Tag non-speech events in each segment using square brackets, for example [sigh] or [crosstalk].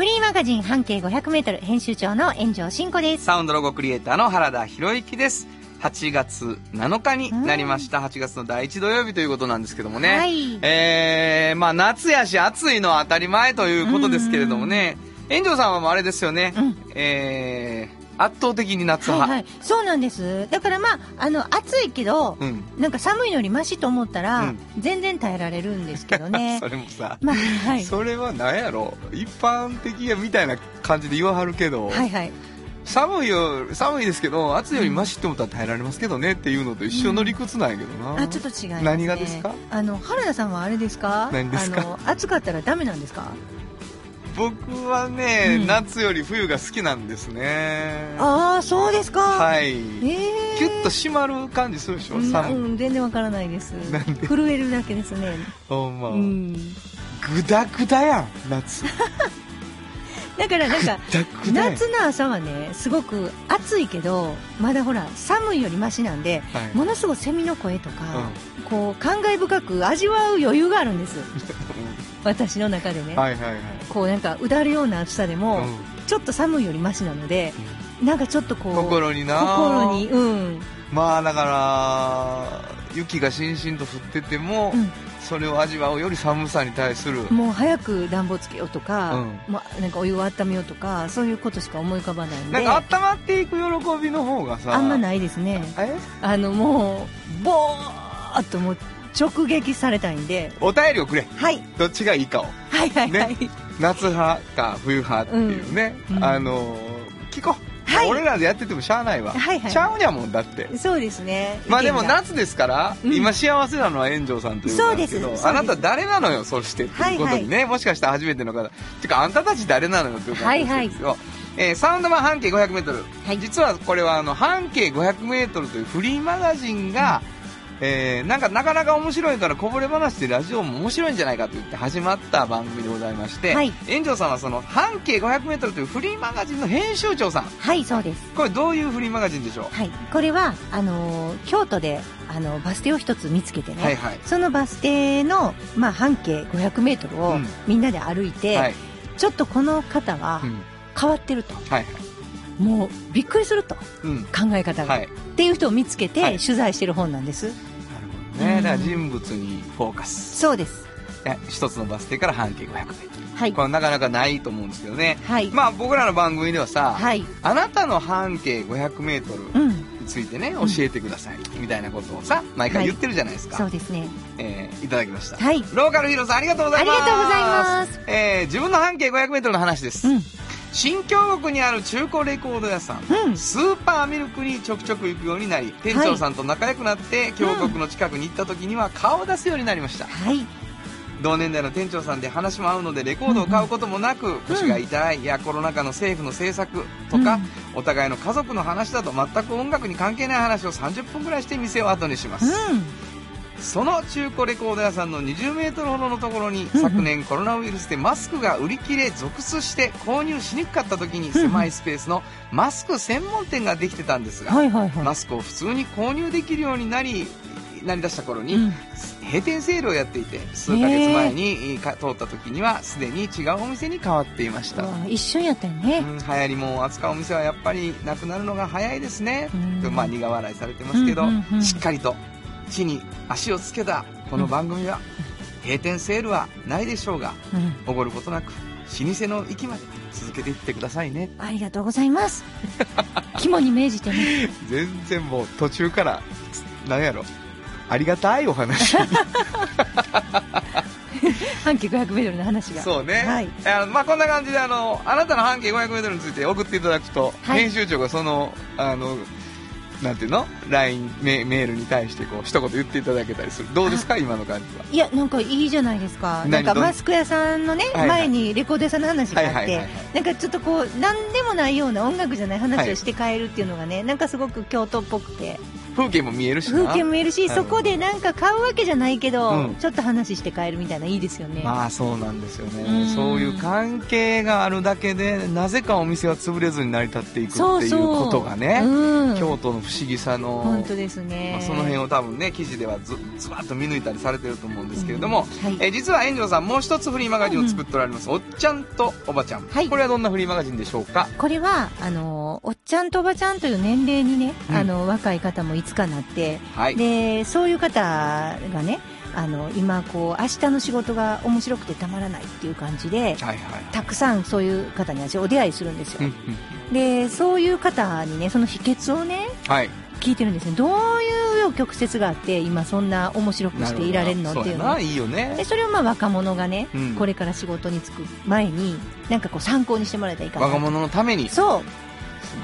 フリーマガジン半径500メートル編集長の炎上真子です。サウンドロゴクリエイターの原田博之です。8月7日になりました。8月の第1土曜日ということなんですけどもね。はいえー、まあ夏やし暑いのは当たり前ということですけれどもね。炎上さんはもうあれですよね。うんえー、圧倒的に夏派。はいはい。そうなんです。だからまあ、あの、暑いけど、うん。なんか寒いのにマシと思ったら、うん全然耐えられるんですけどね [laughs] そ。れもさ、まあ、はい。それは何やろ一般的やみたいな感じで言わはるけど、はいはい。寒いよ寒いですけど暑いよりマシって思ったら耐えられますけどねっていうのと一緒の理屈なんやけどな、あ、ちょっと違います、ね。何がですか？あの、原田さんはあれですか？何ですか？あの、暑かったらダメなんですか？僕はね、うん夏より冬が好きなんですねああ、そうですか。。はいいええー。キュッと締まる感じするでしょうん寒い、うん、全然わからないです。なんで？震えるだけですね。ほんま、うん。グダグダやん夏だからなんか、[laughs] 夏の朝はねすごく暑いけどまだほら寒いよりマシなんではい。ものすごいセミの声とか、こう感慨深く味わう余裕があるんです。[laughs] 私の中でね、はいはいはい。こうなんかうだるような暑さでも、うん。ちょっと寒いよりマシなので、なんかちょっとこう心にな。心にうん、まあだから雪がしんしんと降ってても、うんそれを味わうより寒さに対する。もう早く暖房つけようとか、うまあ、なんかお湯を温めようとかそういうことしか思い浮かばないんで。なんか温まっていく喜びの方がさ。あんまないですね。え？あのもうボーっともう直撃されたいんで。お便りをくれ。はい。どっちがいいかを。はいはいはい、夏派か冬派っていうね、うん。うん。あのー聞こう、はい。俺らでやっててもしゃあないわ、はいはいちゃうにゃもんだって。そうですね。まあでも夏ですから、うん。今幸せなのは炎上さんということですけどあなた誰なのよそしてっていうことにね、もしかしたら初めての方。てかあんたたち誰なのよということなんですよ、えーサウンド版半径 500m、はい。実はこれはあの半径 500m というフリーマガジンが、えーなんかなかなか面白いからこぼれ話でラジオも面白いんじゃないかと言って始まった番組でございまして、はい。炎上さんはその半径 500m というフリーマガジンの編集長さん。はいそうです。これどういうフリーマガジンでしょう、はい。これはあのー京都であのバス停を一つ見つけてね、はいはい。そのバス停の、まあ、半径 500m をうん。みんなで歩いて、はい、ちょっとこの方はうん。変わってると、はい。もうびっくりすると。うん。考え方が、はい。っていう人を見つけてはい。取材してる本なんです、ね、うんだから人物にフォーカス。そうです。え一つのバス停から半径 500m はい。これなかなかないと思うんですけどね。はい、まあ僕らの番組ではさ、はい。あなたの半径 500m うん。についてね、教えてください。みたいなことをさ毎回言ってるじゃないですか、そうですね。えーいただきました、はい。ローカルヒーローさんありがとうございます。ありがとうございます。えー自分の半径 500m の話です、うん新京極にある中古レコード屋さん、うん。スーパーミルクにちょくちょく行くようになり店長さんと仲良くなって京極の近くに行った時には顔を出すようになりました、はい。同年代の店長さんで話も合うのでレコードを買うこともなく、腰が痛いやコロナ禍の政府の政策とか、お互いの家族の話だと全く音楽に関係ない話を30分ぐらいして店を後にします、うんその中古レコード屋さんの20メートルほどのところに、ん。昨年コロナウイルスでマスクが売り切れ続出して購入しにくかった時に狭いスペースのマスク専門店ができてたんですが、マスクを普通に購入できるようになりなりだした頃に、うん。閉店セールをやっていて数ヶ月前にか通った時にはすでに違うお店に変わっていました、一瞬やったよね、うん、流行りもんを扱うお店はやっぱりなくなるのが早いですね、まあ苦笑いされてますけど、しっかりと地に足をつけたこの番組は、閉店セールはないでしょうがうん。おごることなく老舗の域まで続けていってくださいね。ありがとうございます。[laughs] 肝に銘じてね。全然もう途中から何やろ。ありがたいお話。[laughs] 半径 500m の話が。そうね、はい。あのまあ、こんな感じであのあなたの半径 500m について送っていただくと、はい。編集長がそのあのなんていうの ?LINE メメールに対してこう一言言っていただけたりする。どうですか？今の感じは。いや、なんかいいじゃないですか。なんかマスク屋さんのね、はいはい前にレコード屋さんの話があってはいはいはいはい、なんかちょっとこう、なんでもないような音楽じゃない話をして帰るっていうのがね、なんかすごく京都っぽくて、風景も見えるしな。風景も見えるし、はい。そこでなんか買うわけじゃないけど、うん。ちょっと話して帰るみたいないいですよね。まあそうなんですよね、うん。そういう関係があるだけでなぜかお店は潰れずに成り立っていくっていうことがねうん。京都の不思議さの本当ですね。まあ、その辺を多分ね記事ではずずわっと見抜いたりされてると思うんですけれども、うん。はい。えー実は炎上さんもう一つフリーマガジンを作っておられます、おっちゃんとおばちゃん、はい。これはどんなフリーマガジンでしょうか？これは、あの、おっちゃんとおばちゃんという年齢にね、うん。あの、若い方もいつかなって、はい。で、そういう方がね、あの、今、こう、明日の仕事が面白くてたまらないっていう感じで、はいはいたくさんそういう方に私お出会いするんですよ。で、そういう方にね、その秘訣をね、はい。聞いてるんですね。どういう曲折があって、今そんな面白くしていられるのっていうのいいよね。でそれをまあ若者がね、うん。これから仕事に就く前に、なんかこう参考にしてもらえたらいいかな。若者のために。すそう。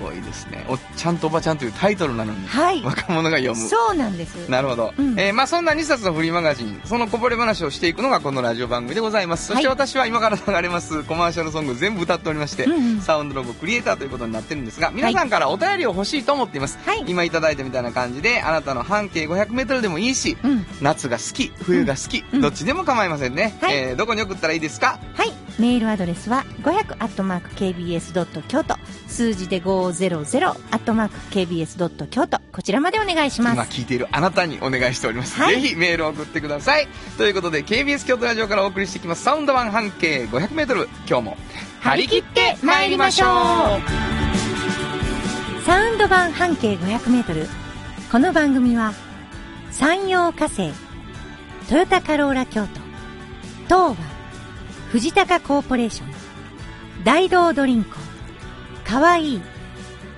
ごいですね。おっちゃんとおばちゃんというタイトルなのにはい。若者が読む。そうなんです。なるほど、うん。えーまあ、そんな2冊のフリーマガジンそのこぼれ話をしていくのがこのラジオ番組でございます。そしてはい私は今から流れますコマーシャルソング全部歌っておりまして、うんうん。サウンドロゴクリエイターということになってるんですが皆さんからお便りを欲しいと思っています、はい。今いただいたみたいな感じであなたの半径 500m でもいいしうん。夏が好き冬が好き、うん。どっちでも構いませんね、はい。えーどこに送ったらいいですか？はい。メールアドレスは 500-kbs. 京都。数字で 500-kbs. 京都。こちらまでお願いします。今聞いているあなたにお願いしております、はいぜひメールを送ってくださいということで KBS 京都ラジオからお送りしていきますサウンド版半径 500m 今日も張り切って参りましょうサウンド版半径500メートル。この番組は、山陽火星、トヨタカローラ京都、東和、藤高コーポレーション、大道ドリンク、かわいい、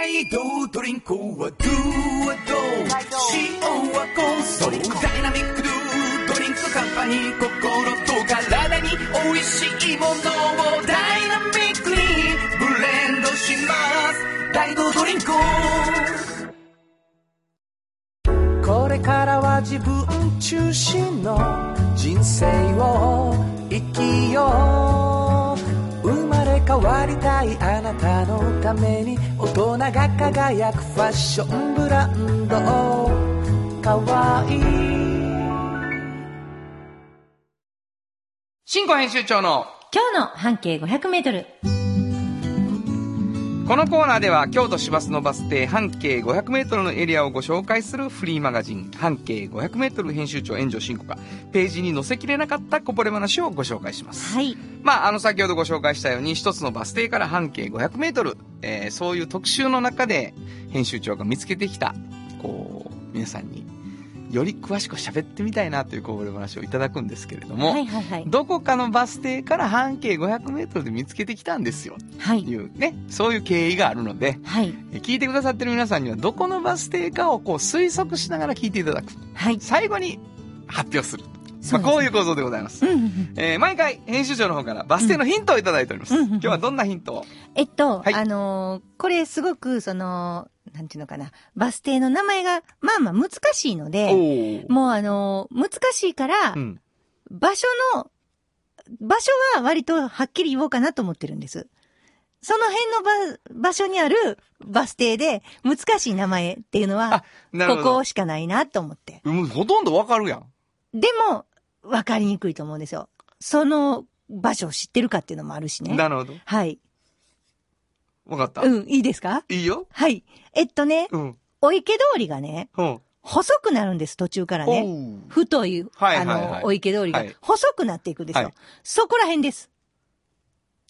大道ドリンクはドゥはド塩はコンソー。ダイナミックドゥドリンクカンパニー心と体に美味しいものをダイナミックにブレンドします。大道ドリンクこれからは自分中心の人生を生きよう。変わりたいあなたのために大人が輝くファッションブランド。かわいい。新庫編集長の。今日の半径500メートル。このコーナーでは京都市バスのバス停半径 500m のエリアをご紹介するフリーマガジン半径 500m 編集長炎上真子がページに載せきれなかったこぼれ話をご紹介します。はい。まあ、あの先ほどご紹介したように一つのバス停から半径 500m、えーそういう特集の中で編集長が見つけてきた、こう、皆さんにより詳しく喋ってみたいなというこぼれ話をいただくんですけれども、はいはいはい。どこかのバス停から半径 500m で見つけてきたんですよ。はい。いうね、そういう経緯があるので、はい。え聞いてくださってる皆さんにはどこのバス停かをこう推測しながら聞いていただく。はい。最後に発表する。そうですねまあ、こういう構造でございます。うん。えー毎回編集長の方からバス停のヒントをいただいております。うん今日はどんなヒントを？えっと、はいあのーこれすごく、その、なんていうのかな、バス停の名前が、まあまあ難しいので、おもうあのー難しいから、うん。場所の、場所は割とはっきり言おうかなと思ってるんです。その辺の場場所にあるバス停で難しい名前っていうのはこ。こしかないなと思って。もうほとんどわかるやん。でも、わかりにくいと思うんですよ。その場所を知ってるかっていうのもあるしね。なるほど。はい。わかった。うん、いいですか？いいよ。はい。えっとね、うん。お池通りがね、ほう。細くなるんです、途中からね。太い、はいはいあはいの、お池通りがはい細くなっていくんですよ。はいそこら辺です。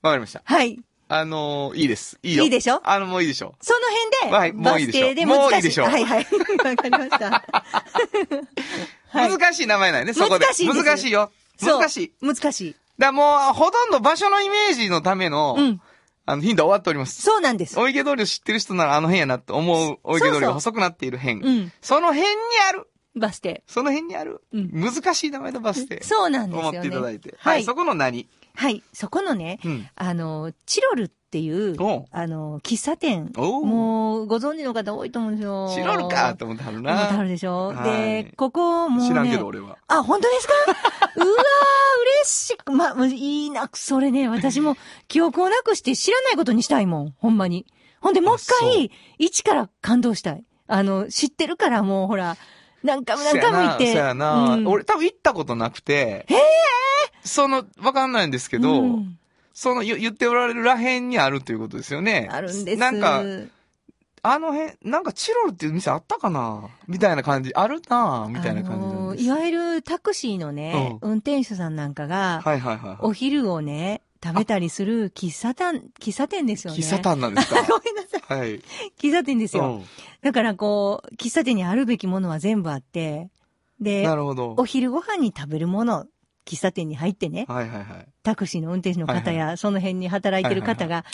わかりました。はい。あのーいいです。いいよ。いいでしょ？あの、もういいでしょ。そのはい辺で、バもういいでしょス停で難しい。もういいでしょはいはい。わかりました。[laughs] はい難しい名前なんやね、そこで。難しい難しいよ。そう難しい。難しい。だもう、ほとんど場所のイメージのための、うん。あの、ヒントは終わっております。そうなんです。お池通りを知ってる人ならあの辺やなって思う、お池通りそうそうが細くなっている辺。うん。その辺にある。バス停。その辺にある。うん難しい名前のバス停。そうなんですよ思ね。っていただいて。ははいい。そこの何？はい。そこのね、うん。あの、チロルっていうあの、喫茶店。もう、ご存知の方多いと思うんですよ。チロルかと思ってはる思ってはな。るでしょ、はいで、ここもう、ね。知らんけど俺は。あ、本当ですか？[laughs] うわー、嬉しい。ま、いいな、それね、私も記憶をなくして知らないことにしたいもん、ほんまに。ほんで、もう一回、一から感動したい。あの、知ってるからもう、ほら、何回も何回も行って。そやな。うん俺多分行ったことなくて。へえその、わかんないんですけど、うんその言言っておられるらへんにあるということですよね。あるんです。なんか、あの辺、なんかチロルっていう店あったかな？みたいな感じ。あるなみたいな感じ。あのいわゆるタクシーのね、運転手さんなんかが、はいはいはい。お昼をね、食べたりする喫茶店、喫茶店ですよね。喫茶店なんですか？[laughs] ごめんなさい。はい。喫茶店ですよ。うんだからこう、喫茶店にあるべきものは全部あって、でな、るほど。お昼ご飯に食べるもの、喫茶店に入ってね、はいはいはい。タクシーの運転手の方や、はいその辺に働いてる方が、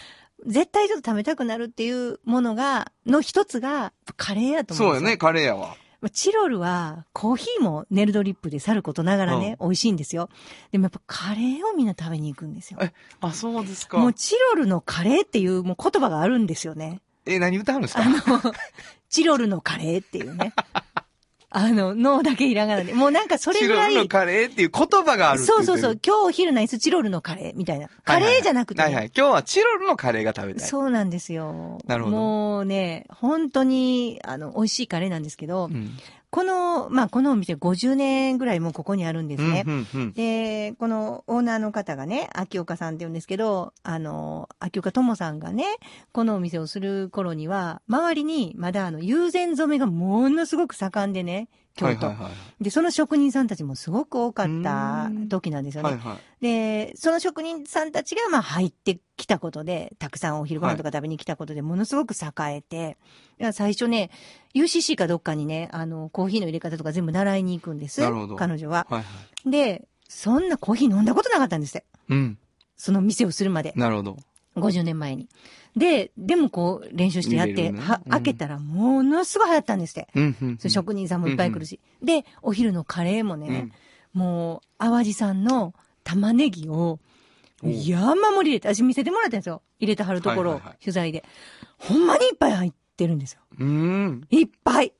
絶対ちょっと食べたくなるっていうものが、の一つが、カレーやと思うんですよ。そうよね、カレーやわ。まあチロルは、コーヒーもネルドリップでさることながらね、美味しいんですよ。でもやっぱカレーをみんな食べに行くんですよ。えあ、そうですか。もうチロルのカレーっていうもう言葉があるんですよね。え、何歌うんですかあの、チロルのカレーっていうね。あの、脳だけひらがなで。もうなんかそれチロぐらい。ルのカレーっていう言葉があるそうそうそう。。今日お昼ナイスチロルのカレーみたいな。カレーじゃなくてね、はいはい。今日はチロルのカレーが食べたい。そうなんですよ。なるほどもうね、本当に、あの、美味しいカレーなんですけど、うん。この、まあ、このお店50年ぐらいもうここにあるんですね。うんうんうんで、このオーナーの方がね、秋岡さんって言うんですけど、あの、秋岡智さんがね、このお店をする頃には、周りにまだあの、友禅染めがものすごく盛んでね、京都。はいはいはい。で、その職人さんたちもすごく多かったうん時なんですよね。はいはい。で、その職人さんたちがまあ入ってきたことで、たくさんお昼ご飯とか食べに来たことで、ものすごく栄えて、いや最初ね、UCC かどっかにね、あの、コーヒーの入れ方とか全部習いに行くんです。彼女は。はいはい。で、そんなコーヒー飲んだことなかったんですって。うん。その店をするまで。なるほど。50年前に。で、でもこう練習してやって、は、うん開けたらものすごい流行ったんですって。うん職人さんもいっぱい来るし。で、お昼のカレーもね、もう、淡路さんの玉ねぎを、山盛り入れて、私見せてもらったんですよ。入れてはるところを、はいはいはい取材で。ほんまにいっぱい入ってるんですよ。うん。うん。いっぱい。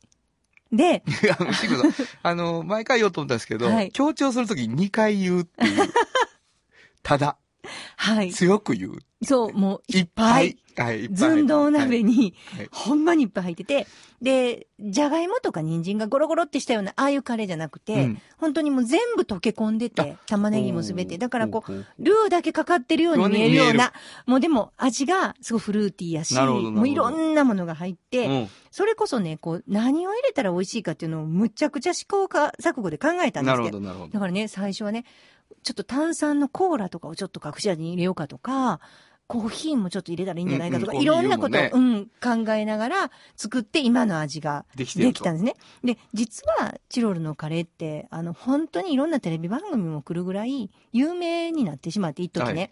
で、いや、シクさん、[laughs] あの、毎回言おうと思ったんですけど、はい強調するとき2回言うっていう。ただ、[laughs] はい。強く言う。そう、もういいっっぱい。。はい。寸胴鍋に、はいほんまにいっぱい入ってて、で、じゃがいもとか人参がゴロゴロってしたような、ああいうカレーじゃなくて、うん本当にもう全部溶け込んでて、玉ねぎもすべて。だからこう、う、ルーだけかかってるように見えるような、もうでも味がすごいフルーティーやし、もういろんなものが入って、うんそれこそね、こう、何を入れたら美味しいかっていうのをむちゃくちゃ試行か錯誤で考えたんですけど。ど、なるほど。だからね、最初はね、ちょっと炭酸のコーラとかをちょっと隠し味に入れようかとか、コーヒーもちょっと入れたらいいんじゃないかとか、うんうんいろんなことを、コーヒうん、考えながら作って今の味ができたんですね。で、実はチロルのカレーって、あの、本当にいろんなテレビ番組も来るぐらい有名になってしまって、一時ね。はい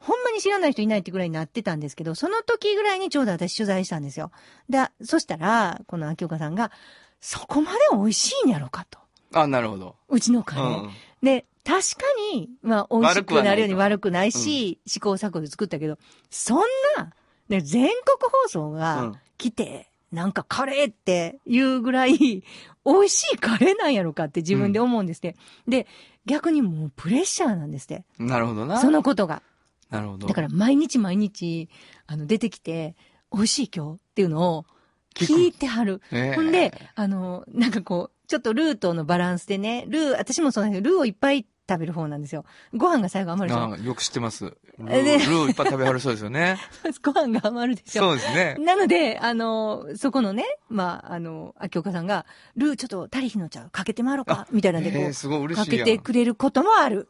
ほんまに知らない人いないってぐらいになってたんですけど、その時ぐらいにちょうど私取材したんですよ。で、そしたら、この秋岡さんが、そこまで美味しいんやろかと。あ、なるほど。うちのカレー。うんで、確かに、まあ、美味しくなるように悪悪くないし、試行錯誤で作ったけど、そんな、ね、全国放送うがん来て、なんかカレーっていうぐらい、[laughs] 美味しいカレーなんやろかって自分で思うんですって。で、逆にもうプレッシャーなんですって。なるほどな。そのことが。なるほど。だから毎日毎日、あの、出てきて、美味しい今日っていうのを聞いてはる。ええほんで、あの、なんかこう、ちょっとルーとのバランスでね、ルー、私もそうなんですけど、ルーをいっぱい食べる方なんですよ。ご飯が最後余るでしょあよく知ってます。ルーでルーいっぱい食べはるそうですよね。[laughs] ご飯が余るでしょそうですね。なので、あの、そこのね、まあ、あの、秋岡さんが、ルーちょっと足りひんのちゃう？かけてまろうかみたいなんで、こえーう、すごい嬉かしいやん。けてくれることもある。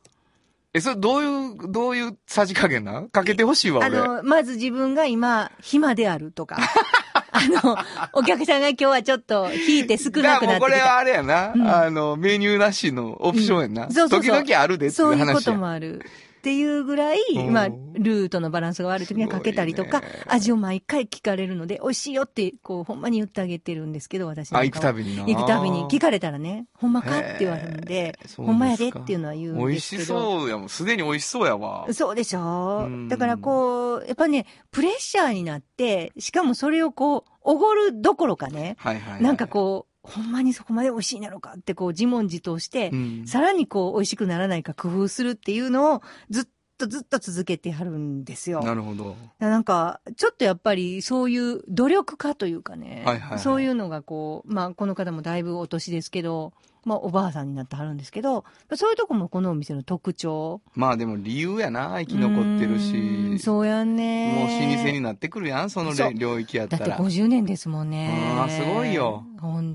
え、それどういう、どういうさじ加減なん？かけてほしいわ、俺。あの、まず自分が今、暇であるとか。[laughs] あの、お客さんが今日はちょっと引いて少なくなってきがもうこれはた。あれやな。うんあの、メニューなしのオプションやな。うんそうそうそう時々あるでっていそうういうこ。ともある。っていうぐらい、うんまあ、ルートのバランスが悪い時にはかけたりとか味を毎回聞かれるので、美味しいよって、こう、ほんまに言ってあげてるんですけど、私あ、行くたびにな。行くたびに聞かれたらね、ほんまかって言われるんでほんまやでっていうのは言うん美味ですけど。しそうやもん。すでに美味しそうやわ。そうでしょうんだからこう、やっぱね、プレッシャーになって、しかもそれをこう、おごるどころかね、はいはいはい。なんかこう、ほんまにそこまで美味しいんやろかってこう自問自答してう、ん、さらにこう美味しくならないか工夫するっていうのをずっとずっと続けてはるんですよ。なるほど。なんか、ちょっとやっぱりそういう努力家というかね、はいはいはいそういうのがこう、まあこの方もだいぶお年ですけど、まあおばあさんになってはるんですけど、そういうとこもこのお店の特徴。まあでも理由やな。生き残ってるうしーん。そうやんね。もう老舗になってくるやん。その領域やっただってら。50年ですもんね。あーすごいよ。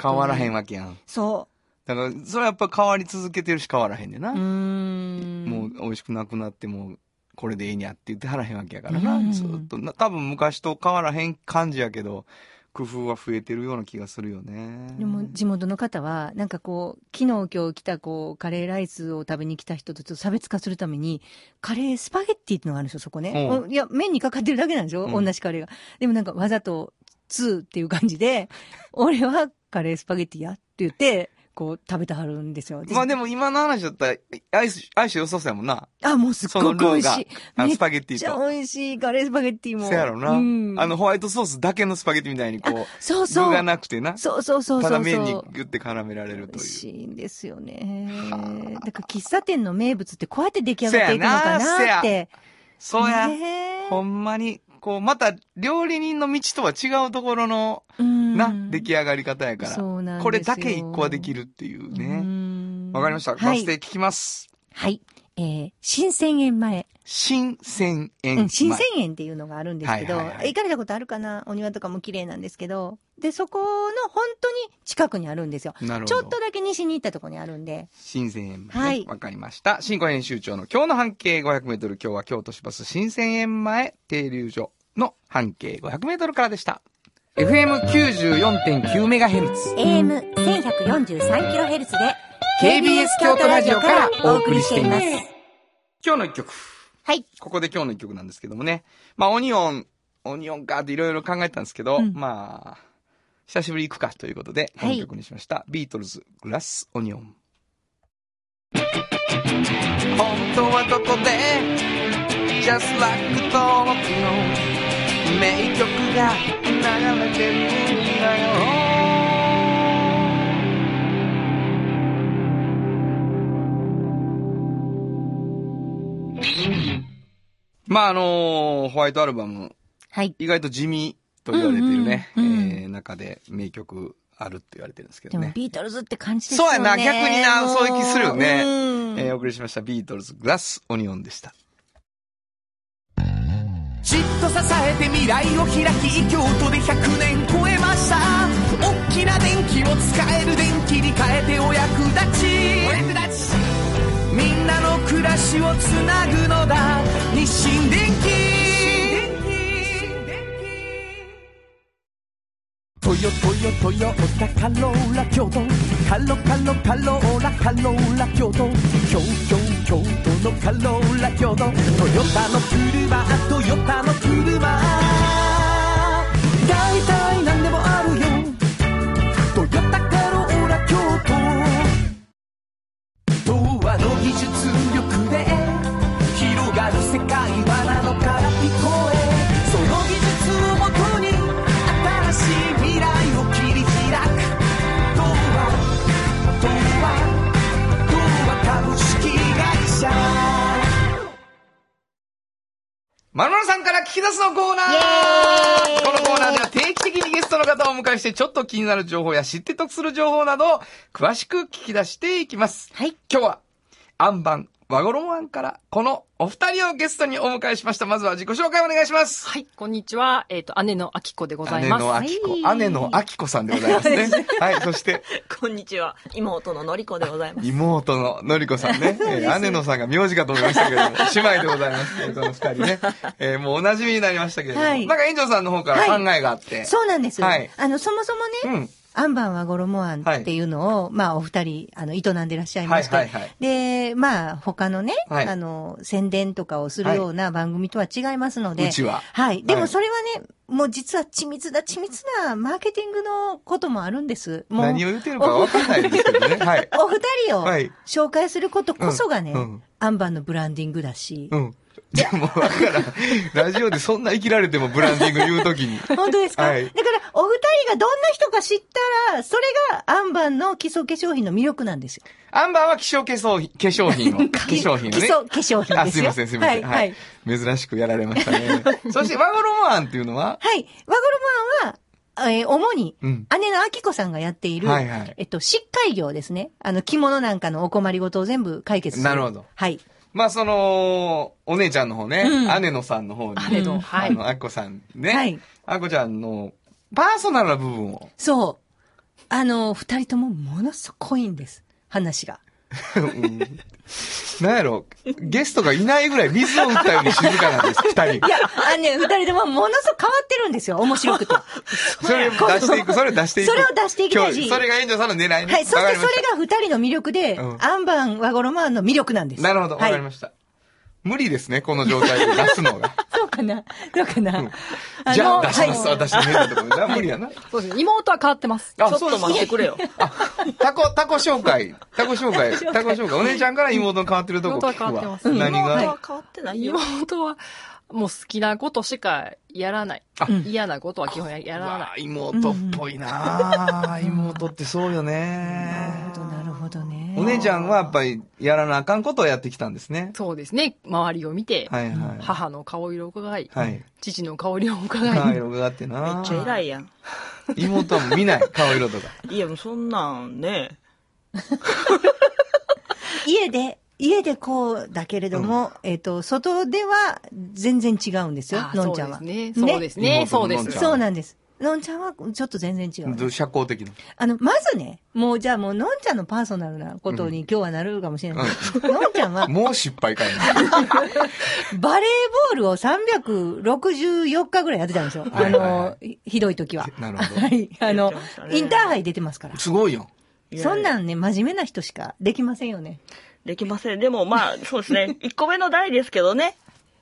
変わらへんわけやん。そだから、それはやっぱ変わり続けてるし変わらへんねんな。う。ん。もう美味しくなくなっても、これでいいにゃって言ってはらへんわけやからな。うんずっとな。多分昔と変わらへん感じやけど、工夫は増えてるような気がするよね。でも地元の方は、なんかこう、昨日今日来たこう、カレーライスを食べに来た人とちょっと差別化するために、カレースパゲッティっていうのがあるんですよ、そこね。うんおいや、麺にかかってるだけなんですよ、うん同じカレーが。でもなんかわざと、ツーっていう感じで、[laughs] 俺はカレースパゲッティやって言って、こう、食べてはるんですよ。まあでも今の話だったら、相性相性良さそうやもんな。あ、もうすっごく美味しい。めっあのスパゲッティちゃと。美味しい、カレースパゲッティも。そやろな。うんあの、ホワイトソースだけのスパゲッティみたいにこう、そうそう。具がなくてな。そうそうそうそうそう。ただ麺にギュッて絡められるという。美味しいんですよねは。あだから喫茶店の名物ってこうやって出来上がっていくのかなって。そうや。ねほんまに、こう、また、料理人の道とは違うところの、うんな、出来上がり方やから。これだけ一個はできるっていううね。んわかりました。はいバス停聞きます。はい。えー、新千円前。新千円。うん、新千円っていうのがあるんですけど、はいはいはい行かれたことあるかな？お庭とかも綺麗なんですけど。で、そこの本当に近くにあるんですよ。なるほど。ちょっとだけ西に行ったところにあるんで。新千円前、ね。はいわかりました。新庫編集長の今日の半径500メートル。今日は京都市バス新千円前停留所の半径500メートルからでした。FM94.9 メガヘルツ。AM1143kHz で KBS 京都ラジオからお送りしています。今日の一曲。はい。ここで今日の一曲なんですけどもね。まあ、オニオン、オニオンかっていろいろ考えたんですけど、うんまあ、久しぶり行くかということで、こはいの曲にしました。ビートルズ、グラス、オニオン。本当はどこで Just like 登録の名曲が流れてるんだよまああのホワイトアルバム。はい。意外と地味と言われてるね、うんうんうん。えー中で名曲あるって言われてるんですけでもどね。ビートルズって感じですよね。そうやな逆になもそういう気するよね。う。ん。えーお送りしましたビートルズグラスオニオンでした。じっと支えて未来を開き京都で100年超えました。大きな電気を使える電気に変えてお役立ち。お役立ち。みんなの暮らしをつなぐのだ。日清電気トヨトヨトヨタカローラ京都。カロカロカローラカローラ京都。京京京都のカローラ京都。トヨタの車トヨタの車。大体の技術力で広がる世界はなのから聞こえその技術をもとに新しい未来を切り開く童話童話童話株式会社まるまるさんから聞き出すのコーナーこのコーナーでは定期的にゲストの方をお迎えしてちょっと気になる情報や知って得する情報などを詳しく聞き出していきます。はい。今日は、アンバン和衣庵から、このお二人をゲストにお迎えしました。まずは自己紹介お願いします。はい、こんにちは。えっ、と、姉のあきこでございます。姉のあきこ、はい姉のあきこさんでございますね。[laughs] はい、そして、こんにちは。妹ののりこでございます。妹ののりこさんね。[laughs] えー姉のさんが名字かと思いましたけれども、姉妹でございます。えーこの二人ね。[laughs] えーもうお馴染みになりましたけれども、はいなんか園長さんの方から考えがあって。そうなんです。はいあの、そもそもね、うん。アンバンは衣庵っていうのを、まあ、お二人、あの、営んでらっしゃいまして、はいはいはいで、まあ、他のね、はい。あの、宣伝とかをするような番組とは違いますので、うちは。はい。ではい。もそれはね、もう実は緻密な緻密なマーケティングのこともあるんです。もう、何を言ってるかわかんないですけどね。はい。お二人をはい。紹介することこそがね、うん。うん。アンバンのブランディングだし、うん。でも、わからん。ラジオでそんな生きられてもブランディング言うときに。本当ですか、はいだから、お二人がどんな人か知ったら、それがアンバンの基礎化粧品の魅力なんですよ。アンバーは希少化粧品、化粧品を、[laughs] 化粧品をね。基礎化粧品あ、ですいません、すいません。はい。はい。珍しくやられましたね。[laughs] そして、和衣庵っていうのは、はい。和衣は、えー主に、うん姉の明子さんがやっている、はいはいえっと、疾患業ですね。あの、着物なんかのお困りごとを全部解決する。なるほどはい。まあ、その、お姉ちゃんの方ね、うん姉のさんの方に、姉の、うんはい。あの、あっこさんね、はいあっこちゃんの、パーソナルな部分を、そう。あの、二人ともものすごいんです。話が。う [laughs] んなんやろ、ゲストがいないぐらい水を打ったように静かなんです、[laughs] 二人。いや、あのね、二人ともものすごく変わってるんですよ。面白くて。それを出していく、それを出していく。それを出していきたいしそれが園長さんの狙いね。はい。そしてそれが二人の魅力で、うんアンバン和衣の魅力なんです。なるほど、わかりましした。無理ですね、この状態で出すのが。[laughs] かなそうかな、あじゃあ、出します、はい私の変なところで。な無理やな。そうですね。妹は変わってます。あちょっと待ってくれよ。あ、タコ、タコ紹介。タコ紹介。タコ紹介。お姉ちゃんから妹の変わってるとこ聞くわ。妹は変わってます何が、妹は変わってないよ。妹は、もう好きなことしかやらない。嫌なことは基本ややらなうわい。妹っぽいなあ妹ってそうよねなるほどね。お姉ちゃんはやっぱりやらなあかんことをやってきたんですね。そうですね。周りを見て、はいはい。母の顔色を伺い、はい。父の顔色を伺い、顔色があってなめっちゃ偉いやん。妹はもう見ない、顔色とか。[laughs] いや、もうそんなんね。[laughs] 家で、家でこうだけれども、えっ、と、外では全然違うんですよあ、のんちゃんは。そうですね。そうですね。妹そうですののんちゃん。そうなんです。のんちゃんはちょっと全然違う。ど社交的な？あの、まずね、もうじゃあもうのんちゃんのパーソナルなことに今日はなるかもしれない。のんちゃんは [laughs] もう失敗かいな。[laughs] バレーボールを364日ぐらいやってたんですよ。あの、ひひどい時は。なるほどはい。あのねインターハイ出てますから。すごいよ。そんなんね、真面目な人しかできませんよね。できません。でもまあ、そうですね。一個目の代ですけどね。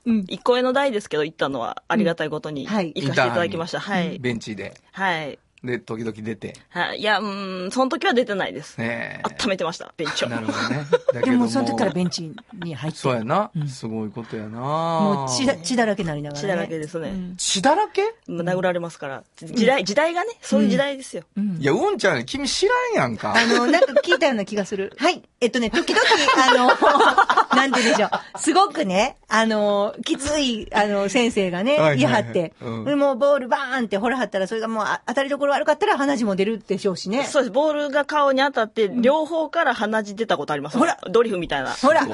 うん。一個目の代ですけど、行ったのはありがたいことに行かせていただきました。はい。ベンチで。はい。で、時々出て。はい。いや、うーん、その時は出てないです。ねえ。温めてました、ベンチを。なるほどね。[laughs] でどもその時からベンチに入って。そうやなう。んすごいことやな。もう血だ血だらけになりながら、ね。血だらけですねうん血だらけ？もう殴られますから。時代、時代がね、そういう時代ですよ。うんいや、うんちゃん、君知らんやんか。あの、なんか聞いたような気がする。はい。えっとね、時々、あの、[laughs] なんて言うんでしょう。すごくね、あの、きつい、あの、先生がね、はいはいはい言い張って、うんでもうボールバーンって掘らはったら、それがもうあ当たりどころ悪かったら鼻血も出るでしょうしね。そうです。ボールが顔に当たって、両方から鼻血出たことあります。ほらドリフみたいな。ほら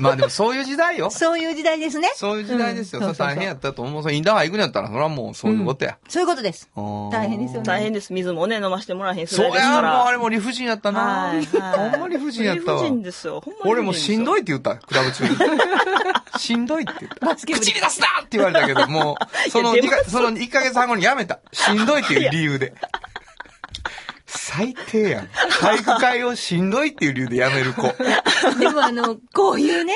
まあでもそういう時代よ。そういう時代ですね。そういう時代ですよ。うんそれ大変やったと思う。それインターハイ行くんやったら、それはもうそういうことや。そういうことです。大大変ですよね大変です。水もね、飲ませてもらえへん世そうや、もう代ですから。あれも理不尽やったな。はいはいほんま理不尽やったわ理不。尽ですよ。ほんま俺もしんどい。いって言った、クラブ中に。[laughs] しんどいって言った。口に出すなって言われたけど、もう、そのいや2か、その1ヶ月半後にやめた。しんどいっていう理由で。最低やん。体育会をしんどいっていう理由でやめる子。でもあの、こういうね、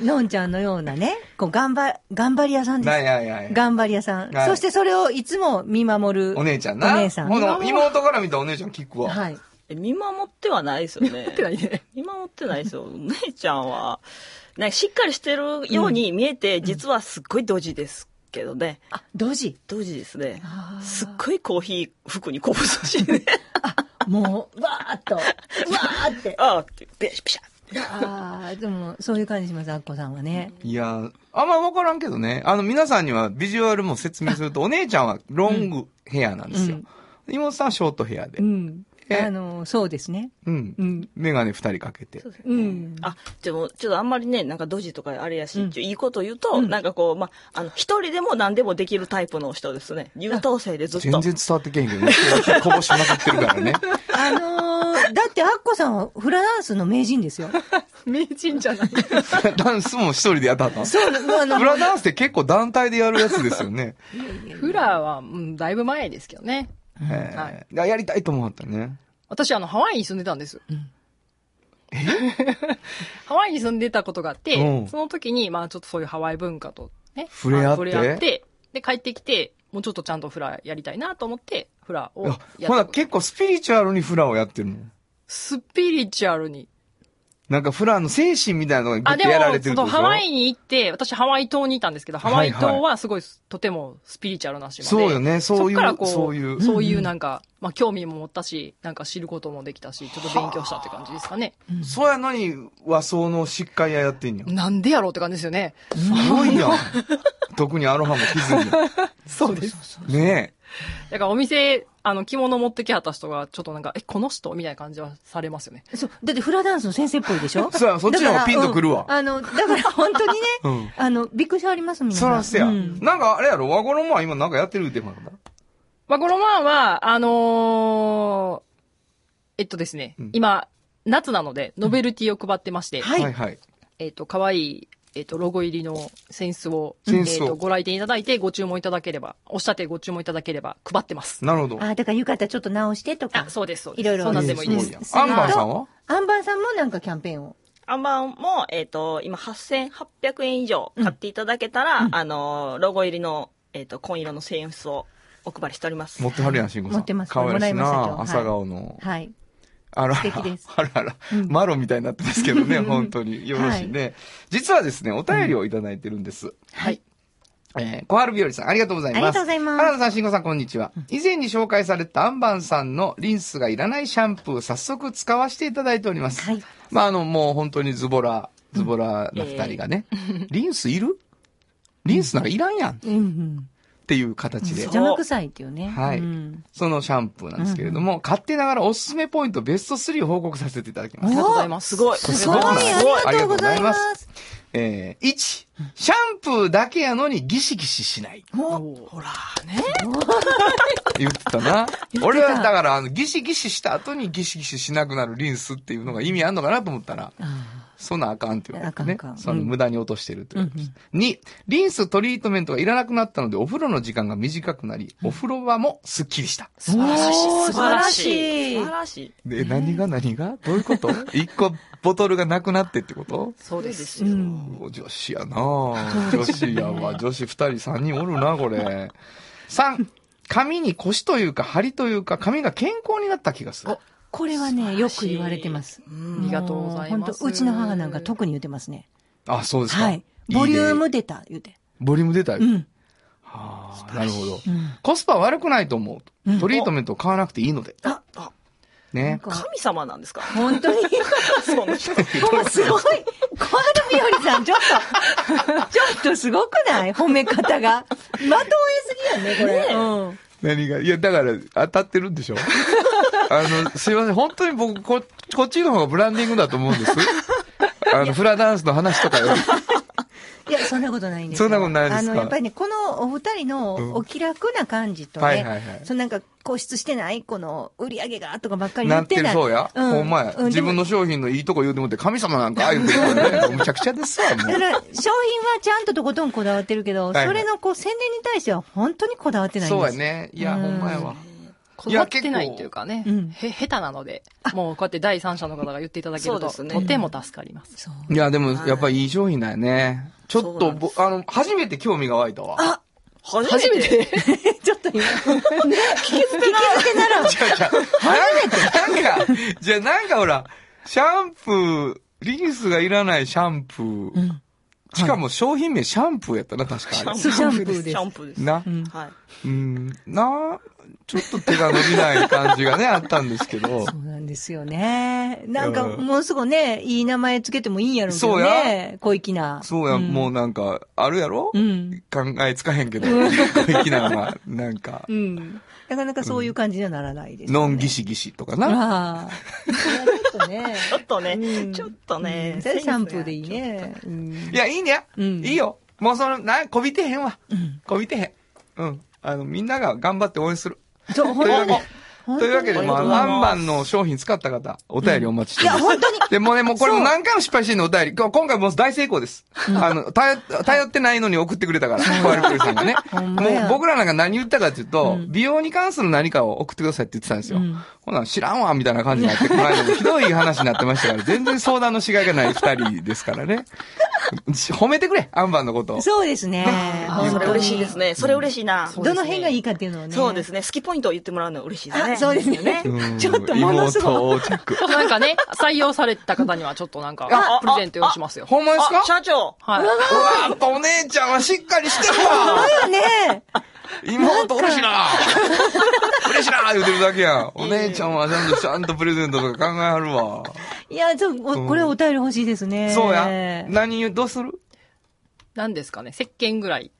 のんちゃんのようなね、こう、頑張、頑張り屋さんです。ないやいやいや。頑張り屋さん。はいそしてそれをいつも見守る。お姉ちゃんな。お姉さん。妹から見たお姉ちゃん聞くわ。はい。え見守ってはないですよね。ってないね。見守ってないですよ。お姉ちゃんは、なんかしっかりしてるように見えて、実はすっごいドジですけどね。あ、同時。ドジですねすっごいコーヒー服にこぼすしね。[laughs] もう、わーっと、わーって。[laughs] ああって、ペシャペシャ。ああ、でも、そういう感じします、アッコさんはね。いや、あんま分からんけどね。あの、皆さんにはビジュアルも説明すると、お姉ちゃんはロングヘアなんですよ。妹さんはショートヘアでう。ん。えあの、そうですね。うんう。ん。メガネ二人かけて。うん。あ、でも、ちょっとあんまりね、なんかドジとかあれやし、うんちょいいこと言うと、うんなんかこう、ま、あの、一人でも何でもできるタイプの人ですね。優等生でずっと。全然伝わってけへんけどね。こぼしまくってるからね。あのー、だってアッコさんはフラダンスの名人ですよ。[laughs] 名人じゃない。[laughs] ダンスも一人でやったの？そう、あの、[laughs] フラダンスって結構団体でやるやつですよね。フラは、うん、だいぶ前ですけどね。へはえやりたいと思ったね。私、あの、ハワイに住んでたんです。ハワイに住んでたことがあって、うんその時に、まあちょっとそういうハワイ文化とね、触れ合って？まあ触れ合って、で、帰ってきて、もうちょっとちゃんとフラやりたいなと思って、フラをやあってほな、結構スピリチュアルにフラをやってるの？スピリチュアルに。なんかフラの精神みたいなのがやられてるってことそのハワイに行って、私ハワイ島にいたんですけど、ハワイはい島はすごい、とてもスピリチュアルな島で。そうよねそういうそっからこう、そういうそういうなんか、まあ興味も持ったし、なんか知ることもできたし、ちょっと勉強したって感じですかね。そうやのに和装の疾患屋やってんやん。なんでやろうって感じですよね。すごいやん。特にアロハも着ずに。[laughs] そうです。ね [laughs] だからお店、あの、着物持ってきはった人が、ちょっとなんか、え、この人？みたいな感じはされますよね。そう、だってフラダンスの先生っぽいでしょ？そうそっちの方がピンとくるわ。だからうん。あの、だから本当にね、うん。あの、びっくりしはります、みんな。そらせや。うん。なんかあれやろ、和衣は今なんかやってるってまだ。まあ、このままは、あのーえっとですね、うん。今、夏なので、ノベルティを配ってまして、はい。はいはい。えっと、可愛いえっ、と、ロゴ入りのセンスを、えっ、と、ご来店いただいてご注文いただければ、おっしゃってご注文いただければ配ってます。なるほど。あ、だから浴衣ちょっと直してとかあ、。そうです、そうです。いろいろそうなんでもいいです。す。アンバーさんは？アンバーさんもなんかキャンペーンを？アンバーも、えっ、と、今8800円以上買っていただけたら、あの、ロゴ入りの、えっ、と、紺色のセンスをお配りしております。持ってはるやん、慎吾さん。持ってます可愛らしいもらした今日な朝顔の。はい。あら、あらあら、うんマロみたいになってますけどね、[laughs] 本当に。よろしいね。実はですね、お便りをいただいてるんです。はい。えー、小春日和さん、ありがとうございます。ありがとうございます原田さん、慎吾さん、こんにちは。以前に紹介されたアンバンさんのリンスがいらないシャンプー、早速使わせていただいております。はい。まあ、あの、もう本当にズボラ、ズボラな二人がね、リンスいる？リンスなんかいらんやんっうんうん。ていう形で、邪魔くさいっていうね。はいうんそのシャンプーなんですけれども、勝手ながらおすすめポイントベスト3を報告させていただきますありが。とうございます。すごい。すごい、ありがとうございます。えー、1、シャンプーだけやのにギシギシしない。ほら、ね。言ってたな。俺はだから、あの、ギシギシした後にギシギシしなくなるリンスっていうのが意味あんのかなと思ったら、そんなんあかんっていうことねあかん。その無駄に落としてるということです。2、リンストリートメントがいらなくなったので、お風呂の時間が短くなり、お風呂場もスッキリした。素晴らしい。素晴らしいい。素晴らしい。で、何が何が？どういうこと？[laughs] 一個ボトルがなくなってってこと？そうです。うん。お女子やな女子やわ。女子二人三人おるな、これ。三、髪に腰というか張りというか髪が健康になった気がする。これはね、よく言われてます。ありがとうございます。本当うちの母なんか特に言ってますね。あ、そうですか。はい。ボリューム出た、言うて。ボリューム出たよ。うん。はあ、なるほど。うん。コスパ悪くないと思う。うんトリートメントを買わなくていいので。あ、あ、ね。神様なんですか？本当に？[laughs] その人。もうすごい。小春日和さん、ちょっと、ちょっとすごくない？褒め方が。まとえすぎやね、これ。うん。何が？いや、だから、当たってるんでしょ？あの、すいません。本当に僕、こ、こっちの方がブランディングだと思うんです。[laughs] あの、フラダンスの話とかより。いや、そんなことないんですよそんなことないですか？あの、やっぱりね、このお二人うんのお気楽な感じとね、はいはいはいそのなんか固執してない、この売り上げがとかばっかり言なってるってない。そうや。うんほんまや。うん自分の商品のいいとこ言うてもって、神様なんかああ言うてるからね。むちゃくちゃですわ、もう。だから、商品はちゃんととことんこだわってるけど、はいはいそれのこう宣伝に対しては本当にこだわってないんです。そうやね。いや、うんほんまやわ。こだわってないっていうかね、うんへ、下手なので、もうこうやって第三者の方が言っていただけると、とても助かります。そう。いや、でも、やっぱりいい商品だよね。ちょっと、あの、初めて興味が湧いたわ。あ初めて。[laughs] ちょっと今、ね、聞き捨てならん。違う違う。初めてなんか、じゃあなんかほら、シャンプー、リンスがいらないシャンプー。しかも商品名シャンプーやったな、確かあれ。シャンプーですシャンプーです。な、うんはい。うん、な、ちょっと手が伸びない感じがね、あったんですけど。そうなんですよね。なんか、うんもうすぐね、いい名前つけてもいいんやろうけどそうね。小粋な。そうや、んもうなんか、あるやろ、うん。考えつかへんけど、小粋なのが、なんかう、ん。なかなかそういう感じにはならないです、ね。ノンギシギシとかな。ああ。ちょっとね。ちょっとね、うんちょっとね、シャンプーでいいね。うんいや、いいね。うんいいよ。もうその、な、こびてへんわ。うんこびてへん。うん。あの、みんなが頑張って応援する。そう、本当に。というわけで、まあ、ありがとうございますワンバンの商品使った方、お便りお待ちしいや、てます。本当に。でもね、もうこれも何回も失敗してんの、お便り。今今回もう大成功です。あの、頼、頼ってないのに送ってくれたから、小割プリさんがね。[laughs] もう僕らなんか何言ったかっていうと、うん美容に関する何かを送ってくださいって言ってたんですよ。うんほな、知らんわ、みたいな感じになって、この間もひどい話になってましたから、全然相談のしがいがない二人ですからね。褒めてくれ、アンバンのことを。そうですね。[laughs] あそれ嬉しいですね。それ嬉しいな。どの辺がいいかっていうのをね。そうですね。好きポイントを言ってもらうの嬉しいですね。あ、そうですねう。んちょっとものすごい。妹をチェック。[laughs] なんかね、採用された方にはちょっとなんかあ、プレゼント用意しますよ。ほんまですか？あ、社長。はい。うわやっぱお姉ちゃんはしっかりしてるわだよね。妹 [laughs] 嬉しいな嬉しいな言うてるだけやん。お姉ちゃんはちゃんと、ちゃんとプレゼントとか考えはるわ。いや、ちょ、おこれお便り欲しいですね。そうや。何、どうする？何ですかね、石鹸ぐらい。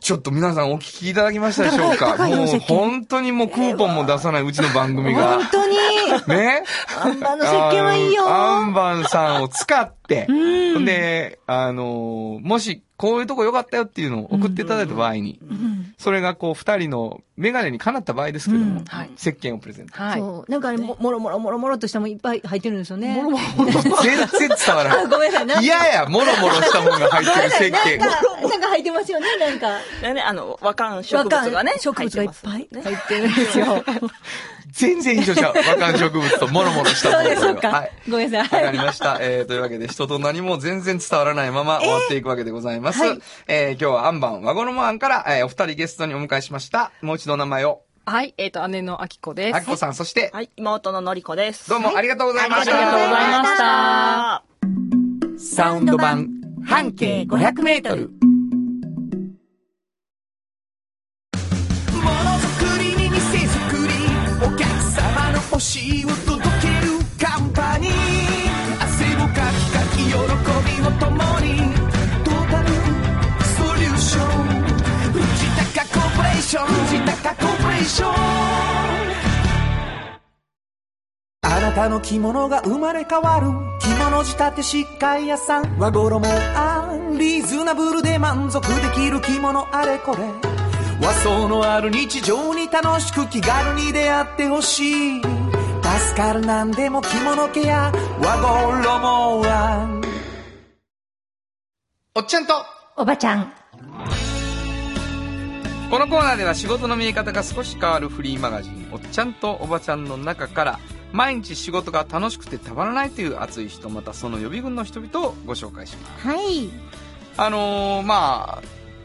ちょっと皆さんお聞きいただきましたでしょうか高いよもう本当にもうクーポンも出さないうちの番組が本。当に。[laughs] ね？アンバンの石鹸はいいよ。アンバンさんを使って、うんで、あのーもし、こういうとこ良かったよっていうのを送っていただいた場合に、うんそれがこう、二人のメガネにかなった場合ですけども、うんはい石鹸をプレゼント。はい。そう。なんかね、ももろもろもろもろっとしたもんいっぱい入ってるんですよね。もろもろ全然伝わら [laughs] あ、ない。ごめんなさい。嫌や、もろもろしたもんが入ってる石鹸。[laughs] なんか、なんか入ってますよね、なんか。でね、あの、和漢植物がね。植物がいっぱい入ってるんですよ。[laughs] 全然一緒ちゃう。和漢植物ともろもろしたものそうです、そうかはい。。ごめんなさい。わかりました。えー、というわけで、人と何も全然伝わらないまま終わっていくわけでございます。えはいー今日はアンバン、和衣庵から、えーお二人ゲストにお迎えしました。もう一度お名前を、はい、えっ、と、姉のあきこです。あきこさん、そして、はい、妹ののりこです。どうもありがとうございました。ありがとうございました。あサウンド版、半径500メートル。様の欲しいを届けるカンパニー。汗をかきかき喜びを共に。トータルソリューション。藤高コーポレーション。藤高コーポレーション。あなたの着物が生まれ変わる。着物仕立て疾患屋さん。和衣あん。リーズナブルで満足できる着物あれこれ。和装のある日常に楽しく気軽に出会ってほしい。助かるなんでも着物ケア和衣あんおっちゃんと、おばちゃん。このコーナーでは仕事の見え方が少し変わるフリーマガジン、おっちゃんとおばちゃんの中から、毎日仕事が楽しくてたまらないという熱い人、またその予備軍の人々をご紹介します。はい。あのー、まあ、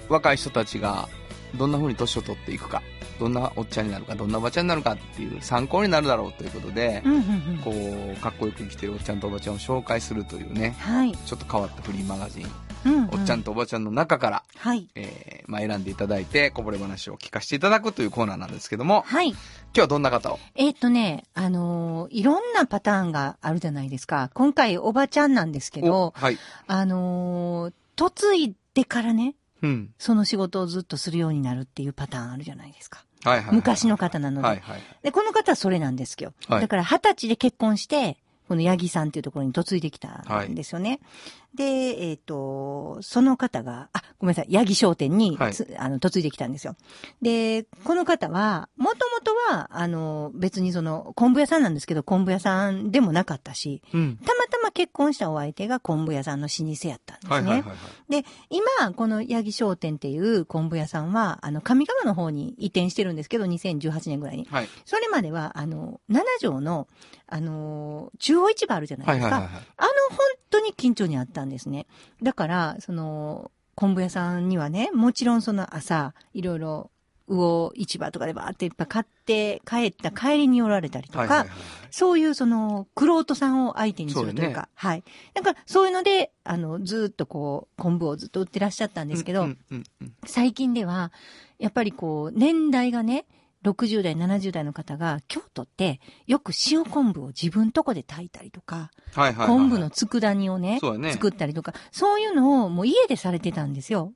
若い人たちがどんな風に年を取っていくか、どんなおっちゃんになるか、どんなおばちゃんになるかっていう参考になるだろうということでう、んうんうん。こう、かっこよく生きてるおっちゃんとおばちゃんを紹介するというね、はい。ちょっと変わったフリーマガジン、うん、おっちゃん。とおばちゃんの中から、はい。えー、まあ選んでいただいて、こぼれ話を聞かせていただくというコーナーなんですけども、はい。今日はどんな方を？えーっとね、あのーいろんなパターンがあるじゃないですか。今回おばちゃんなんですけど、はい。あのー嫁いでからね、うん。その仕事をずっとするようになるっていうパターンあるじゃないですか。はいはいはい。昔の方なので。はいはい。で、この方はそれなんですよ。はいだから二十歳で結婚して、この八木さんっていうところに嫁いできたんですよね。で、えっ、と、その方が、あ、ごめんなさい、八木商店に、はいつあの、嫁いできたんですよ。で、この方は、もともとは、あの、別にその、昆布屋さんなんですけど、昆布屋さんでもなかったし、うん。たまたま結婚したお相手が昆布屋さんの老舗やったんですね。はいはいはいはい。で、今、この八木商店っていう昆布屋さんは、あの、上川の方に移転してるんですけど、2018年ぐらいに。はい。それまでは、あの、七条の、あの、中央市場あるじゃないですか。はいはいはいはい。あ当に緊張にあったんですね。だから、その、昆布屋さんにはね、もちろんその朝、いろいろ、魚市場とかでバーっていっぱい買って、帰った帰りに寄られたりとか、はいはいはい。そういうその、クロートさんを相手にするというそうか、はい。なんか、そういうので、あの、ずーっとこう、昆布をずっと売ってらっしゃったんですけど、うんうんうん最近では、やっぱりこう、年代がね、60代、70代の方が、京都ってよく塩昆布を自分とこで炊いたりとか、はいはいはい。昆布の佃煮をねね作ったりとか、そういうのをもう家でされてたんですよ。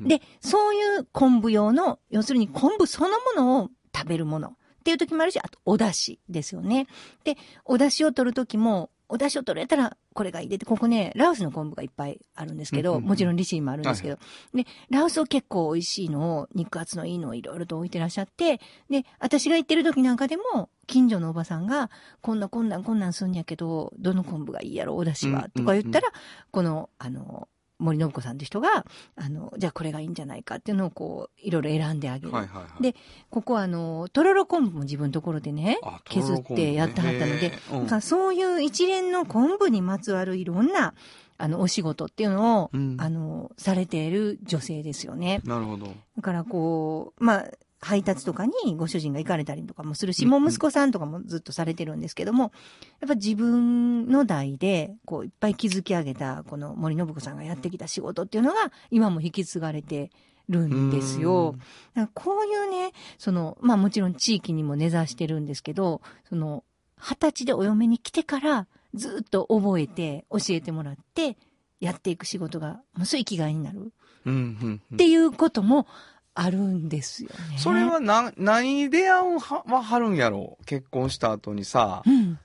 で、そういう昆布用の、要するに昆布そのものを食べるものっていう時もあるし、あとお出汁ですよね。で、お出汁を取る時も、お出汁を取れたらこれが入れて、ここね、ラオスの昆布がいっぱいあるんですけど、うんうんうんもちろん利尻もあるんですけど、で、ラオスを結構美味しいのを、肉厚のいいのをいろいろと置いてらっしゃって、で、私が行ってる時なんかでも、近所のおばさんが、こんなこんなんこんなんすんやけど、どの昆布がいいやろ、お出汁は、うん。とか言ったら、この、あの、森信子さんって人が、あの、じゃあこれがいいんじゃないかっていうのをこう、いろいろ選んであげる。はいはいはい。でここはあの、とろろ昆布も自分のところでねあ、削ってやってはったので、うんそういう一連の昆布にまつわるいろんな、あの、お仕事っていうのを、うんあの、されている女性ですよね。なるほど。だからこう、まあ、配達とかにご主人が行かれたりとかもするし、うんもう息子さんとかもずっとされてるんですけども、やっぱ自分の代で、こう、いっぱい築き上げた、この森信子さんがやってきた仕事っていうのが、今も引き継がれてるんですよ。だからこういうね、その、まあもちろん地域にも根ざしてるんですけど、その、二十歳でお嫁に来てから、ずっと覚えて、教えてもらって、やっていく仕事が、もうそう生きがいになる。っていうこともあるんですよね。それはな、何に出会うはははるんやろ結婚した後にさ、うん。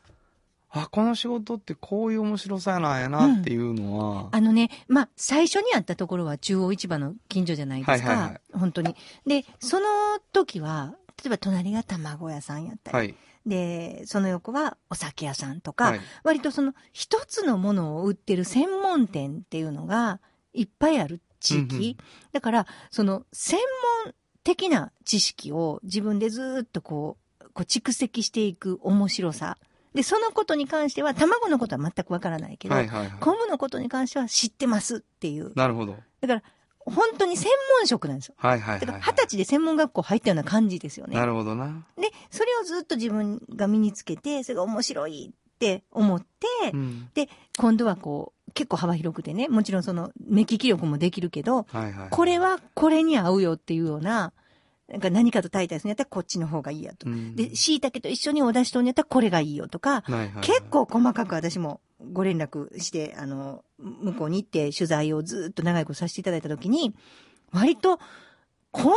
あ、この仕事ってこういう面白さなんやなっていうのは、あのね、まあ、最初にあったところは中央市場の近所じゃないですか。はいはいはい本当に。で、その時は、例えば隣が卵屋さんやったり、はい。で、その横はお酒屋さんとか、はい。割とその一つのものを売ってる専門店っていうのがいっぱいある地域。うんうんだから、その専門的な知識を自分でずーっとこう、こう蓄積していく面白さ。で、そのことに関しては、卵のことは全くわからないけど、はいはいはい。昆布のことに関しては知ってますっていう。なるほど。だから、本当に専門職なんですよ。はいはいはい、だから、はい。二十歳で専門学校入ったような感じですよね。なるほどな。で、それをずっと自分が身につけて、それが面白いって思って、うん。で、今度はこう、結構幅広くてね、もちろんその、目利き力もできるけど、はいはい。これはこれに合うよっていうような、なんか何かと炊いたりするんやったらこっちの方がいいやと。うん、で、椎茸と一緒にお出しとんやったらこれがいいよとか、はいはいはい結構細かく私もご連絡して、あの、向こうに行って取材をずっと長いことさせていただいたときに、割と、こんな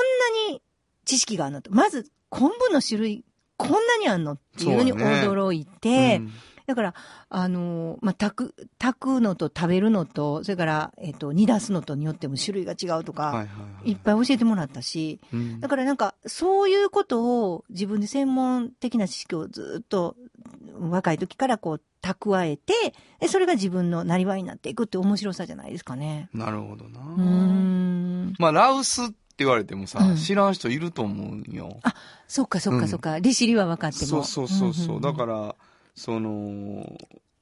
に知識があるのと。まず、昆布の種類、こんなにあんのっていうのに驚いて、うんだから、あのまあ、炊く、炊くのと食べるのと、それから、えっ、と、煮出すのとによっても種類が違うとか、はいはいはい。いっぱい教えてもらったし、うんだからなんか、そういうことを自分で専門的な知識をずっと若い時からこう蓄えて、でそれが自分のなりわいになっていくって面白さじゃないですかね。なるほどな。うーん。まあ、ラウスって言われてもさ、うん知らん人いると思うんよ。そっかそっうんかそっか。利尻は分かっても。そうそうそうそう。だから。ら、その、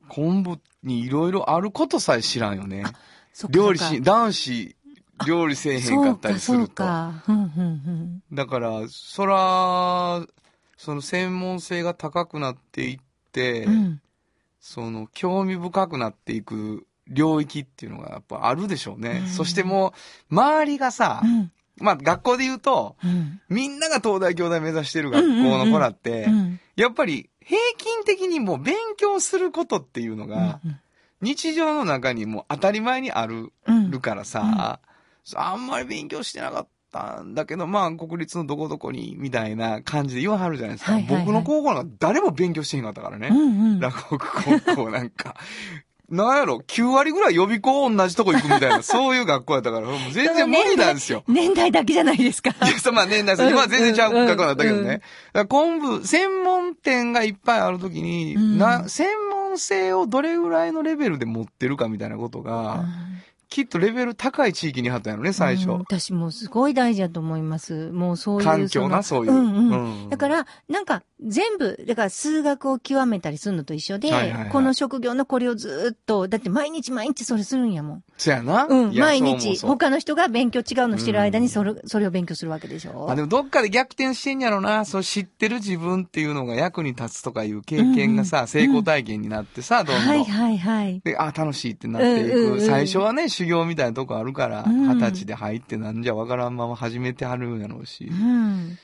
昆布にいろいろあることさえ知らんよね。料理し、男子、料理せえへんかったりすると。か、そうか。うんうんだから、そら、その専門性が高くなっていって、うん。うん。その興味深くなっていく領域っていうのがやっぱあるでしょうね。うんそしてもう、周りがさう、ん。まあ学校で言うと、うん。みんなが東大京大目指してる学校の子らって、うん。やっぱり平均的にもう勉強することっていうのが、日常の中にもう当たり前にあるうん。るからさ、あんまり勉強してなかったんだけど、まあ国立のどこどこに、みたいな感じで言わはるじゃないですか。はいはいはい僕の高校なんか誰も勉強してへんかったからね。うんうん。落語高校なんか。なんやろ、9割ぐらい予備校同じとこ行くみたいな、[laughs] そういう学校やったから、もう全然無理なんですよ。年代だけじゃないですか。いや、そうまあ年代差、今は全然ちゃう学校だったけどね。うんうんだ昆布、専門店がいっぱいあるときに、うんな、専門性をどれぐらいのレベルで持ってるかみたいなことが、きっとレベル高い地域にあったんやろね、最初。うん私もすごい大事だと思います。もうそういう。環境な、そういう。うんうん。うんだから、なんか、全部、だから数学を極めたりするのと一緒で、はいはいはいこの職業のこれをずっと、だって毎日毎日それするんやもん。そやな。うん、毎日。そう他の人が勉強違うのしてる間にそれ、それを勉強するわけでしょ。あ、でもどっかで逆転してんやろな。そう知ってる自分っていうのが役に立つとかいう経験がさ、成功体験になってさ、どんどん。はいはいはい。で、あ、楽しいってなっていく。うんうんうん最初はね、修行みたいなとこあるから、うん二十歳で入ってなんじゃわからんまま始めてはるんやろうしう。ん。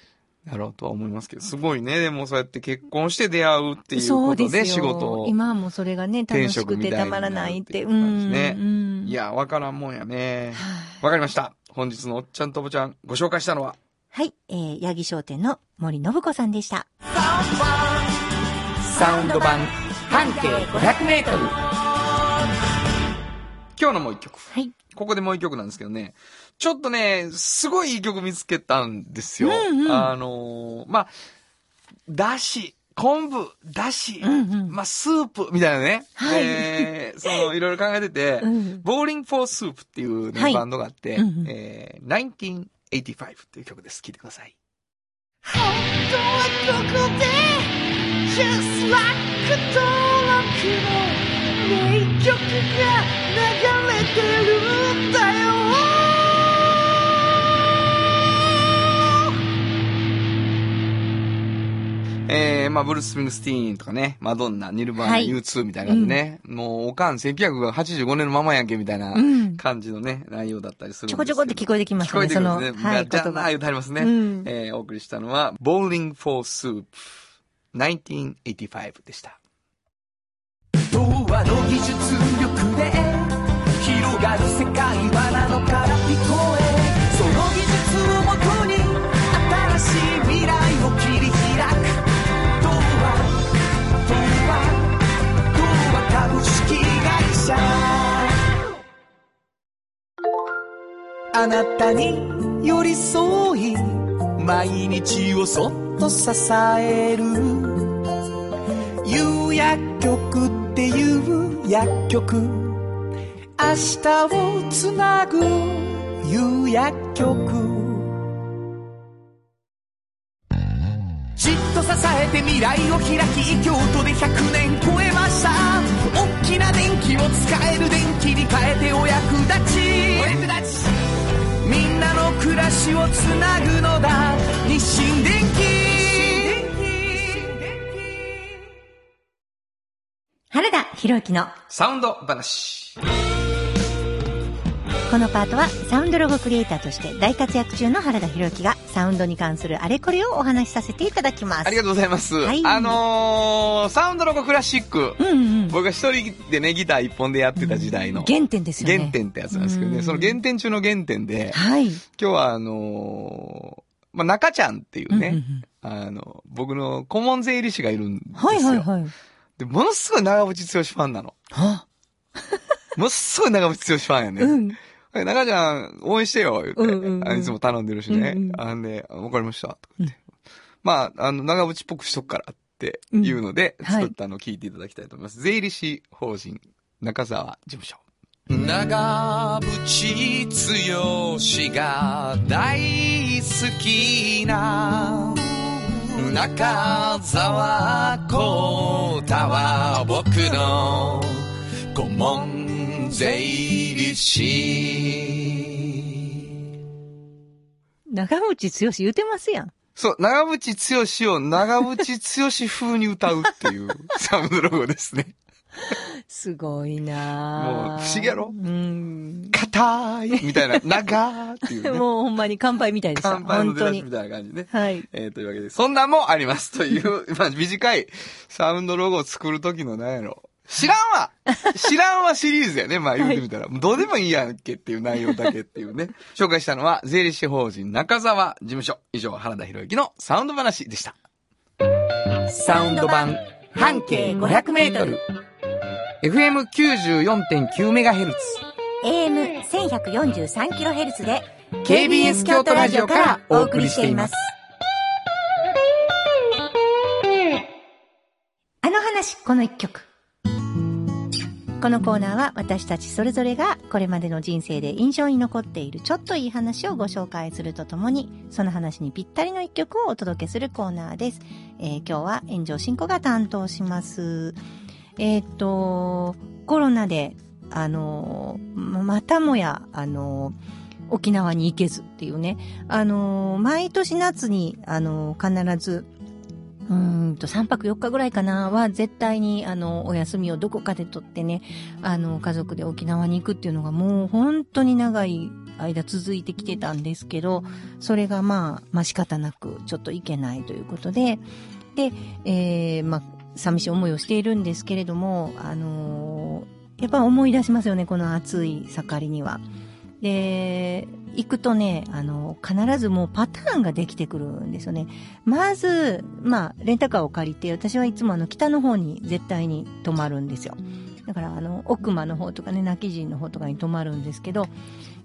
やろうとは思いますけど、すごいね。でもそうやって結婚して出会うっていうことで。仕事を。今はもうそれがね、楽転しく職みたいにてたまらないって。う感じねうんいや、わからんもんやね。はいわかりました。本日のおっちゃんとおばちゃん、ご紹介したのは、はい、えー、八木商店の森信子さんでした。サウンド版半径500メートル。今日のもう一曲。はい。ここでもう一曲なんですけどね。ちょっとね、すごいいい曲見つけたんですよ。うんうんあのーまあ、だし、昆布、だし、うんうんまあ、スープ、みたいなね。はいえーその、いろいろ考えてて、うん Bowling for Soup っていう、ねはいバンドがあって、うんうんえー、1985っていう曲です。聴いてください。本当はここで Just like 登録の名曲が流れてるんだよえー、まあ、ブルース・スプリングスティーンとかね、マドンナ、ニルバーナ、はい U2 みたいな感じでね、もう、おかん1985年のままやんけ、みたいなうん感じのね、内容だったりするんちょこちょこって聞こえてきま聞したね、こえてくるんですね。はい、言葉。じゃあ、言うてありますね。うんえーお送りしたのは、Bowling for Soup 1985でした。童話の技術力で広がる世界はなのから聞こえその技術をもとに新しい未来を切り開く童話童話童話株式会社あなたに寄り添い毎日をそっと支える薬局っていう薬局。明日をつなぐ有薬局。じっと支えて未来を開き京都で100年超えました。大きな電気を使える電気に変えてお役立ち。お役立ち。みんなの暮らしをつなぐのだ。日清電気原田博之のサウンド話。このパートはサウンドロゴクリエイターとして大活躍中の原田博之がサウンドに関するあれこれをお話しさせていただきます。ありがとうございます。はいあのー、サウンドロゴクラシック。うんうん。僕が一人でね、ギター一本でやってた時代の。原点ですよね。原点ってやつなんですけどね。うんその原点中の原点で、はい。今日はあのー、まあ、中ちゃんっていうね、うんうんうんあの、僕の顧問税理士がいるんですよ。はいはいはい。で、ものすごい長渕剛ファンなの。は？[laughs] ものすごい長渕剛ファンやね。うん。はい中ちゃん、応援してよ、言って。うんうんうんあいつも頼んでるしね。うんうんあんで、わかりました、とか言って。まあ、あの、長渕っぽくしとくからっていうので、うんはい作ったのを聞いていただきたいと思います。税理士法人、中沢事務所。長渕剛が大好きな中澤浩太は僕の顧問税理士長渕剛言うてますやん。そう、長渕剛を長渕剛風に歌うっていうサウンドロゴですね。[laughs] すごいなぁもう不思議やろ？うん。硬いみたいな、長ーっていうね。[laughs] もうほんまに乾杯みたいでした。乾杯の出だしみ。たいな感じね。はい。えー、というわけで、そんなんもありますという、[laughs] まあ短いサウンドロゴを作る時の何やろ。知らんわ知らんわシリーズやね。まあ言うてみたら。もうどうでもいいやんけっていう内容だけっていうね。紹介したのは、税理士法人中沢事務所。以上、原田博之のサウンド話でした。サウンド版半径500メートル。FM94.9MHz。AM1143kHz で KBS 京都ラジオからお送りしています。あの話、この一曲。このコーナーは私たちそれぞれがこれまでの人生で印象に残っているちょっといい話をご紹介するとともに、その話にぴったりの一曲をお届けするコーナーです。えー今日は炎上進行が担当します。えーと、コロナで、あの、またもや、あの沖縄に行けずっていうね、あの毎年夏に、あの必ず、うんと、3泊4日ぐらいかなは、絶対に、あの、お休みをどこかで取ってね、あの、家族で沖縄に行くっていうのがもう本当に長い間続いてきてたんですけど、それがまあ、まあ仕方なく、ちょっと行けないということで、で、えー、まあ、寂しい思いをしているんですけれども、あのーやっぱ思い出しますよね、この暑い盛りには。で、行くとね、あの、必ずもうパターンができてくるんですよね。まず、まあ、レンタカーを借りて、私はいつもあの、北の方に絶対に泊まるんですよ。だから、あの、奥間の方とかね、泣き人の方とかに泊まるんですけど、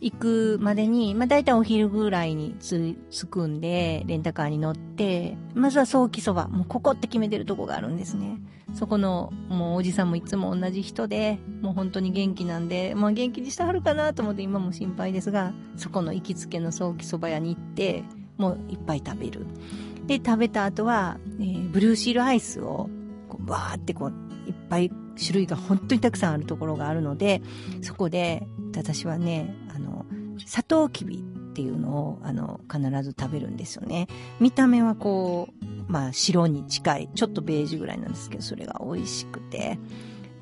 行くまでに、まあ、大体お昼ぐらいにつ、着くんで、レンタカーに乗って、まずは早期そば、もうここって決めてるとこがあるんですね。そこの、もうおじさんもいつも同じ人で、もう本当に元気なんで、まあ元気にしてはるかなと思って今も心配ですが、そこの行きつけの早期そば屋に行って、もういっぱい食べる。で、食べた後は、えーブルーシールアイスを、こう、バーってこう、いっぱい種類が本当にたくさんあるところがあるので、そこで、私はね、サトウキビっていうのを、あの、必ず食べるんですよね。見た目はこう、まあ、白に近い、ちょっとベージュぐらいなんですけど、それが美味しくて、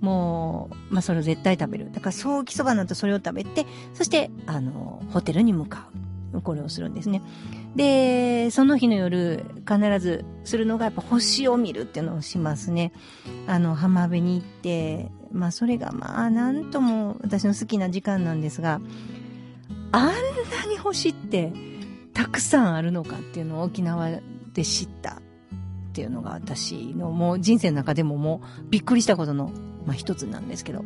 もう、まあ、それを絶対食べる。だから、早期そばの後それを食べて、そして、あの、ホテルに向かう。これをするんですね。で、その日の夜、必ずするのが、やっぱ星を見るっていうのをしますね。あの、浜辺に行って、まあ、それがまあ、なんとも私の好きな時間なんですが、あんなに星って、たくさんあるのかっていうのを沖縄で知ったっていうのが私のもう人生の中でももうびっくりしたことの、まあ、一つなんですけど。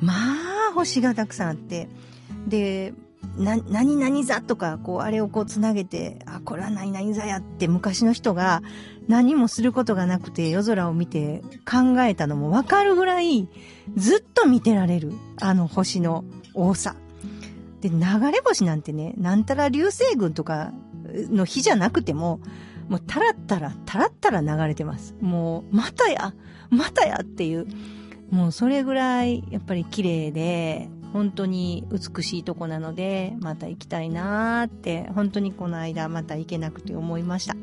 まあ、星がたくさんあって、で、な、何々座とか、こう、あれをこうつなげて、あ、これは何々座やって昔の人が何もすることがなくて夜空を見て考えたのもわかるぐらい、ずっと見てられる、あの星の多さ。で、流れ星なんてね、なんたら流星群とかの日じゃなくても、もうたらったら、たらったら流れてます。もう、またや、またやっていう。もうそれぐらい、やっぱり綺麗で、本当に美しいとこなので、また行きたいなーって、本当にこの間また行けなくて思いました。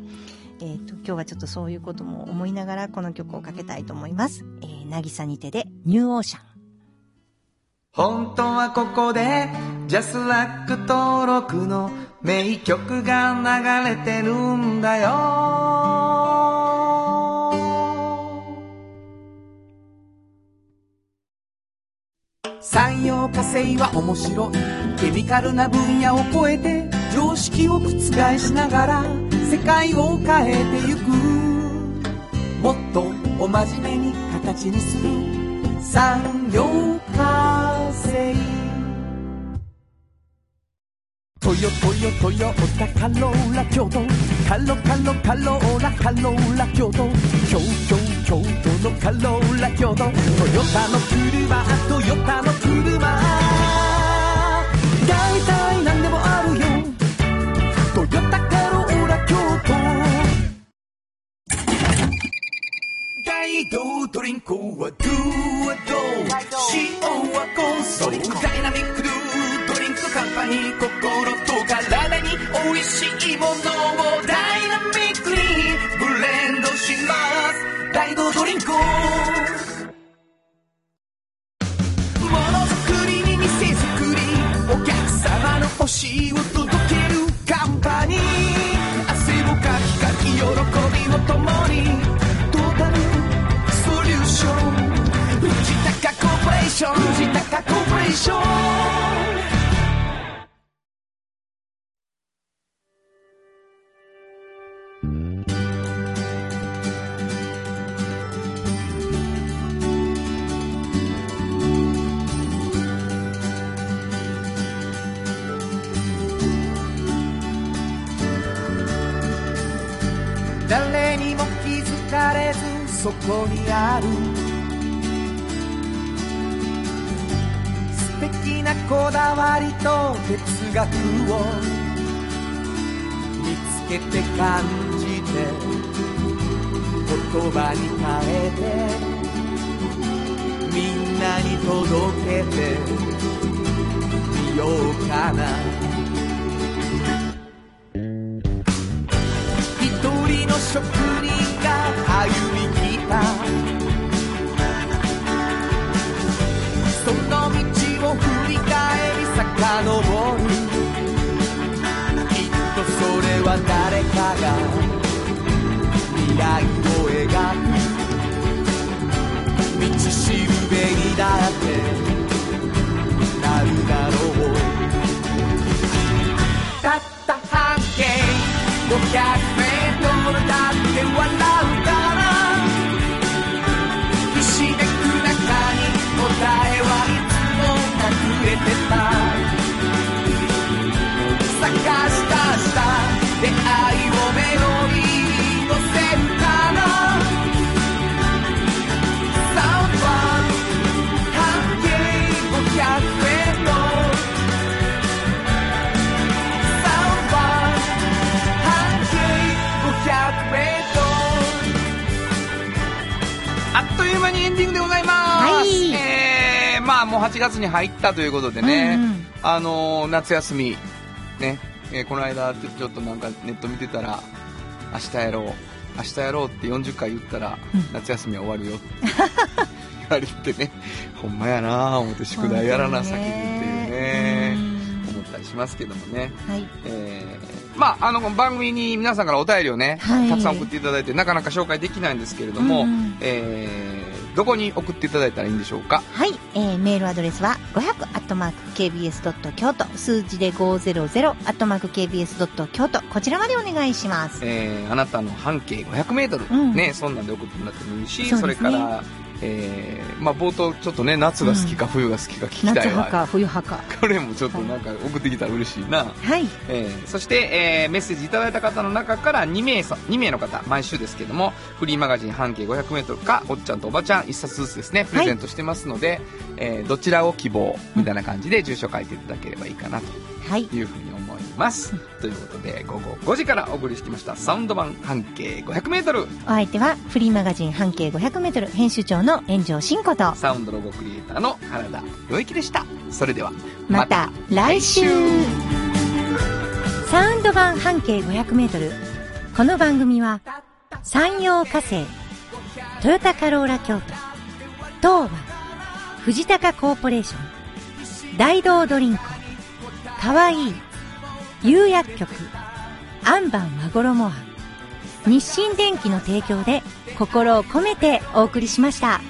えっ、と、今日はちょっとそういうことも思いながらこの曲をかけたいと思います。えー、なぎさにてで、ニューオーシャン。本当はここでジャスラック登録の名曲が流れてるんだよ。産業化成は面白い。ケミカルな分野を超えて常識を覆しながら世界を変えてゆく。もっとお真面目に形にする。産業化成トヨトヨトヨタカローラ京都カロカロカローラカローラ京都京京京都のカローラ京都トヨタの車トヨタの車。ドリンクはドゥはド塩はコンソーダイナミックドゥドリンクカンパニー心と体に美味しいものをダイナミックにブレンドします大道ドリンクものづくりに店づくりお客様の欲しいを高コーポレーわりと哲学を見つけて感じて言葉に変えてみんなに届けてみようかな。8月に入ったということでね、うんうん。あのー夏休み、ね、えーこの間ちょっとなんかネット見てたら、明日やろう、明日やろうって40回言ったら、うん。夏休みは終わるよって言われてね、[laughs] ほんまやなぁ思って宿題やらな先にっていうね、思ったりしますけどもね。はい。えーまあ、あの、番組に皆さんからお便りをね、はい。たくさん送っていただいて、なかなか紹介できないんですけれども、うん。えーどこに送っていただいたらいいんでしょうか？はい、えー、メールアドレスは500 KBS 京都数字で500 KBS 京都こちらまでお願いします。えーあなたの半径500メートル、うん。ね、そんなんで送ってもらってもいいし、そ,、それから、えーまあ、冒頭ちょっとね、夏が好きか冬が好きか聞きたいわ。夏派か冬派か。これもちょっとなんか送ってきたら嬉しいな。はい。えーそして、えーメッセージいただいた方の中から2名さ2名の方毎週ですけどもフリーマガジン半径 500m かおっちゃんとおばちゃん1冊ずつですねプレゼントしてますので、えーどちらを希望みたいな感じで住所書いていただければいいかなとはい。いうふうにます、ということで午後5時からお送りしてきましたサウンド版半径 500m お相手はフリーマガジン半径500メートル編集長の炎上真子と、サウンドロゴクリエイターの原田良之でした。それではまた来週。サウンド版半径500メートル。この番組は、山陽火星、トヨタカローラ京都、東和、藤高コーポレーション、大道ドリンク、かわいい、釉薬局、アンバン和衣は、日清電機の提供で心を込めてお送りしました。